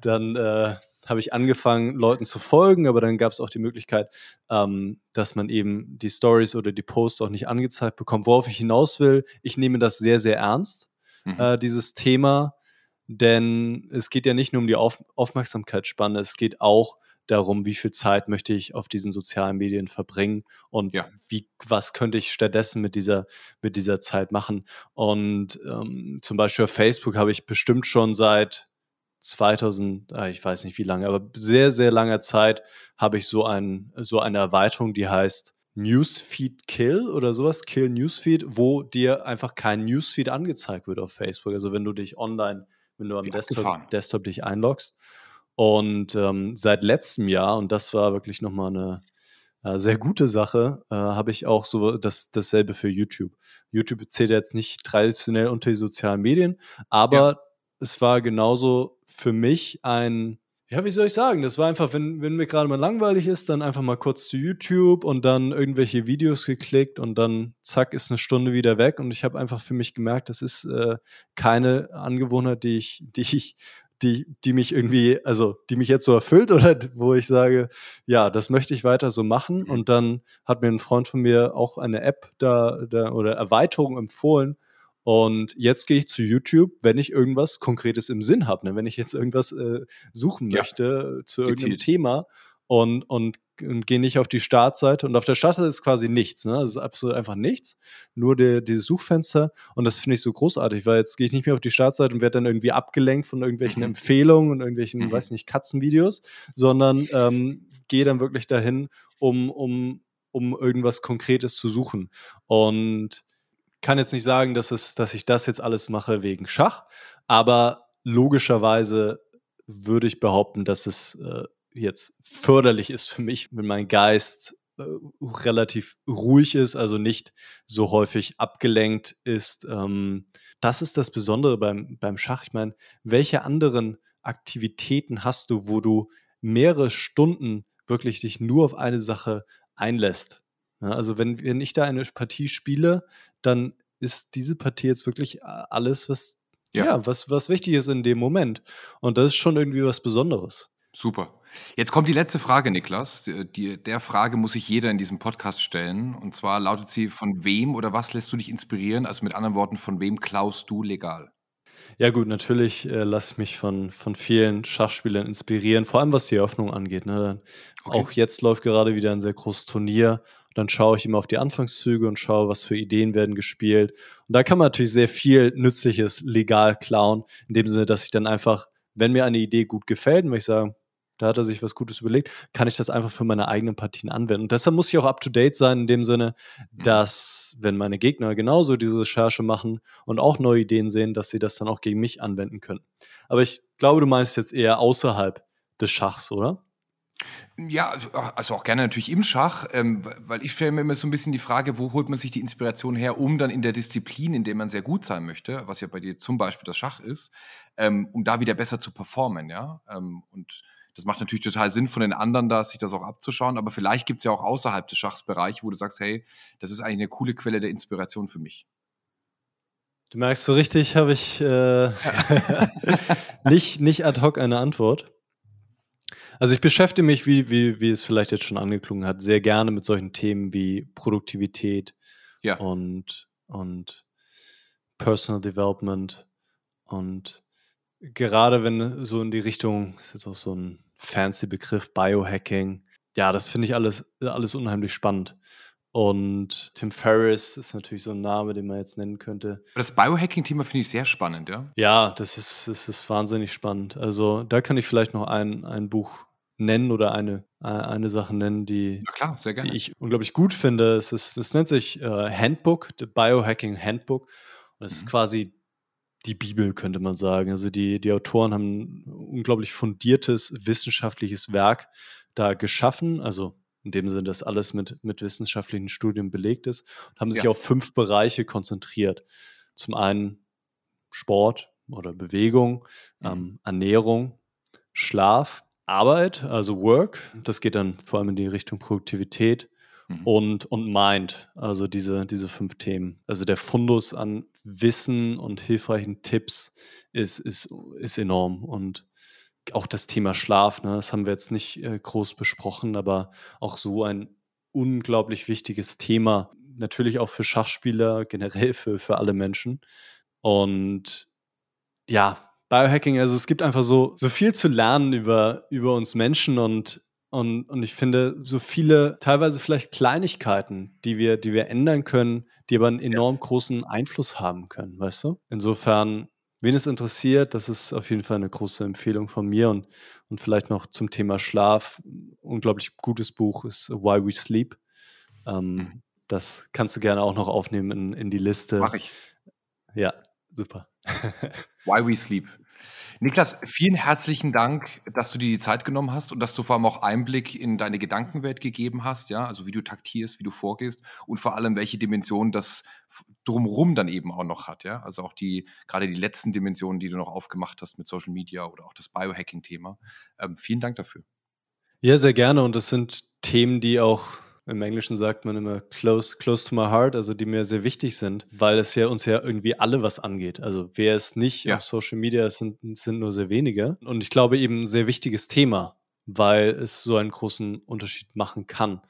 dann äh, habe ich angefangen, Leuten zu folgen, aber dann gab es auch die Möglichkeit, ähm, dass man eben die Stories oder die Posts auch nicht angezeigt bekommt. Worauf ich hinaus will, ich nehme das sehr, sehr ernst, mhm. äh, dieses Thema, denn es geht ja nicht nur um die Auf Aufmerksamkeitsspanne, es geht auch darum, wie viel Zeit möchte ich auf diesen sozialen Medien verbringen und ja. wie, was könnte ich stattdessen mit dieser, mit dieser Zeit machen. Und ähm, zum Beispiel auf Facebook habe ich bestimmt schon seit 2000, ah, ich weiß nicht wie lange, aber sehr, sehr langer Zeit habe ich so, ein, so eine Erweiterung, die heißt Newsfeed Kill oder sowas, Kill Newsfeed, wo dir einfach kein Newsfeed angezeigt wird auf Facebook. Also wenn du dich online, wenn du am Desktop, Desktop dich einloggst und ähm, seit letztem Jahr, und das war wirklich nochmal eine äh, sehr gute Sache, äh, habe ich auch so das, dasselbe für YouTube. YouTube zählt jetzt nicht traditionell unter die sozialen Medien, aber ja. es war genauso für mich ein, ja, wie soll ich sagen? Das war einfach, wenn, wenn mir gerade mal langweilig ist, dann einfach mal kurz zu YouTube und dann irgendwelche Videos geklickt und dann zack, ist eine Stunde wieder weg. Und ich habe einfach für mich gemerkt, das ist äh, keine Angewohnheit, die ich, die ich die, die mich irgendwie, also die mich jetzt so erfüllt oder wo ich sage, ja, das möchte ich weiter so machen. Mhm. Und dann hat mir ein Freund von mir auch eine App da, da oder Erweiterung empfohlen. Und jetzt gehe ich zu YouTube, wenn ich irgendwas Konkretes im Sinn habe, ne? wenn ich jetzt irgendwas äh, suchen möchte ja, zu irgendeinem gezielt. Thema und, und, und gehe nicht auf die Startseite. Und auf der Startseite ist quasi nichts. Ne? Das ist absolut einfach nichts. Nur der, dieses Suchfenster. Und das finde ich so großartig, weil jetzt gehe ich nicht mehr auf die Startseite und werde dann irgendwie abgelenkt von irgendwelchen mhm. Empfehlungen und irgendwelchen, mhm. weiß nicht, Katzenvideos, sondern ähm, gehe dann wirklich dahin, um, um, um irgendwas Konkretes zu suchen. Und kann jetzt nicht sagen, dass, es, dass ich das jetzt alles mache wegen Schach, aber logischerweise würde ich behaupten, dass es äh, jetzt förderlich ist für mich, wenn mein Geist äh, relativ ruhig ist, also nicht so häufig abgelenkt ist. Ähm, das ist das Besondere beim, beim Schach. Ich meine, welche anderen Aktivitäten hast du, wo du mehrere Stunden wirklich dich nur auf eine Sache einlässt? Ja, also wenn, wenn ich da eine Partie spiele, dann ist diese Partie jetzt wirklich alles, was ja. ja, was, was wichtig ist in dem Moment. Und das ist schon irgendwie was Besonderes. Super. Jetzt kommt die letzte Frage, Niklas. Die, der Frage muss sich jeder in diesem Podcast stellen. Und zwar lautet sie: Von wem oder was lässt du dich inspirieren? Also mit anderen Worten, von wem klaust du legal? Ja, gut, natürlich äh, lasse ich mich von, von vielen Schachspielern inspirieren, vor allem was die Eröffnung angeht. Ne? Okay. Auch jetzt läuft gerade wieder ein sehr großes Turnier. Dann schaue ich immer auf die Anfangszüge und schaue, was für Ideen werden gespielt. Und da kann man natürlich sehr viel Nützliches legal klauen, in dem Sinne, dass ich dann einfach, wenn mir eine Idee gut gefällt, und ich sage, da hat er sich was Gutes überlegt, kann ich das einfach für meine eigenen Partien anwenden. Und deshalb muss ich auch up-to-date sein in dem Sinne, mhm. dass wenn meine Gegner genauso diese Recherche machen und auch neue Ideen sehen, dass sie das dann auch gegen mich anwenden können. Aber ich glaube, du meinst jetzt eher außerhalb des Schachs, oder? Ja, also auch gerne natürlich im Schach, ähm, weil ich stelle mir immer so ein bisschen die Frage, wo holt man sich die Inspiration her, um dann in der Disziplin, in der man sehr gut sein möchte, was ja bei dir zum Beispiel das Schach ist, ähm, um da wieder besser zu performen, ja. Ähm, und das macht natürlich total Sinn von den anderen da, sich das auch abzuschauen. Aber vielleicht gibt es ja auch außerhalb des Schachsbereichs, wo du sagst, hey, das ist eigentlich eine coole Quelle der Inspiration für mich. Du merkst so richtig, habe ich äh, nicht, nicht ad hoc eine Antwort. Also ich beschäftige mich, wie, wie, wie es vielleicht jetzt schon angeklungen hat, sehr gerne mit solchen Themen wie Produktivität ja. und, und Personal Development und gerade wenn so in die Richtung, ist jetzt auch so ein fancy Begriff, Biohacking. Ja, das finde ich alles, alles unheimlich spannend. Und Tim Ferriss ist natürlich so ein Name, den man jetzt nennen könnte. Das Biohacking-Thema finde ich sehr spannend, ja? Ja, das ist, das ist wahnsinnig spannend. Also da kann ich vielleicht noch ein, ein Buch nennen oder eine, eine Sache nennen, die, klar, die ich unglaublich gut finde. Es, ist, es nennt sich äh, Handbook, The Biohacking Handbook. Und es mhm. ist quasi die Bibel, könnte man sagen. Also die, die Autoren haben ein unglaublich fundiertes wissenschaftliches Werk da geschaffen. Also in dem Sinne, dass alles mit, mit wissenschaftlichen Studien belegt ist und haben sich ja. auf fünf Bereiche konzentriert. Zum einen Sport oder Bewegung, mhm. ähm, Ernährung, Schlaf, Arbeit, also Work. Das geht dann vor allem in die Richtung Produktivität mhm. und, und Mind, also diese, diese fünf Themen. Also der Fundus an Wissen und hilfreichen Tipps ist, ist, ist enorm. Und auch das Thema Schlaf, ne, das haben wir jetzt nicht äh, groß besprochen, aber auch so ein unglaublich wichtiges Thema. Natürlich auch für Schachspieler, generell für, für alle Menschen. Und ja, Biohacking, also es gibt einfach so, so viel zu lernen über, über uns Menschen und, und, und ich finde, so viele, teilweise vielleicht Kleinigkeiten, die wir, die wir ändern können, die aber einen enorm ja. großen Einfluss haben können, weißt du? Insofern, wen es interessiert, das ist auf jeden Fall eine große Empfehlung von mir und, und vielleicht noch zum Thema Schlaf. Unglaublich gutes Buch ist Why We Sleep. Ähm, mhm. das kannst du gerne auch noch aufnehmen in, in die Liste. Mach ich. Ja, super. Why We Sleep. Niklas, vielen herzlichen Dank, dass du dir die Zeit genommen hast und dass du vor allem auch Einblick in deine Gedankenwelt gegeben hast, ja, also wie du taktierst, wie du vorgehst und vor allem welche Dimension das drumherum dann eben auch noch hat, ja, also auch die gerade die letzten Dimensionen, die du noch aufgemacht hast mit Social Media oder auch das Biohacking-Thema. Ähm, vielen Dank dafür. Ja, sehr gerne und das sind Themen, die auch im Englischen sagt man immer close, close to my heart, also die mir sehr wichtig sind, weil es ja uns ja irgendwie alle was angeht. Also wer es nicht ja. auf Social Media ist, sind, sind nur sehr wenige. Und ich glaube eben ein sehr wichtiges Thema, weil es so einen großen Unterschied machen kann,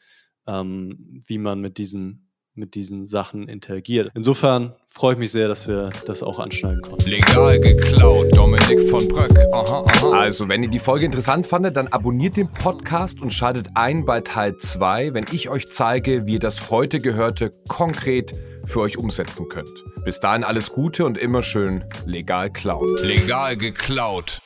ähm, wie man mit diesen mit diesen Sachen interagiert. Insofern freue ich mich sehr, dass wir das auch anschneiden konnten. Legal geklaut, Dominik von Bröck. Aha, aha. Also, wenn ihr die Folge interessant fandet, dann abonniert den Podcast und schaltet ein bei Teil 2, wenn ich euch zeige, wie ihr das heute Gehörte konkret für euch umsetzen könnt. Bis dahin alles Gute und immer schön legal klauen. Legal geklaut.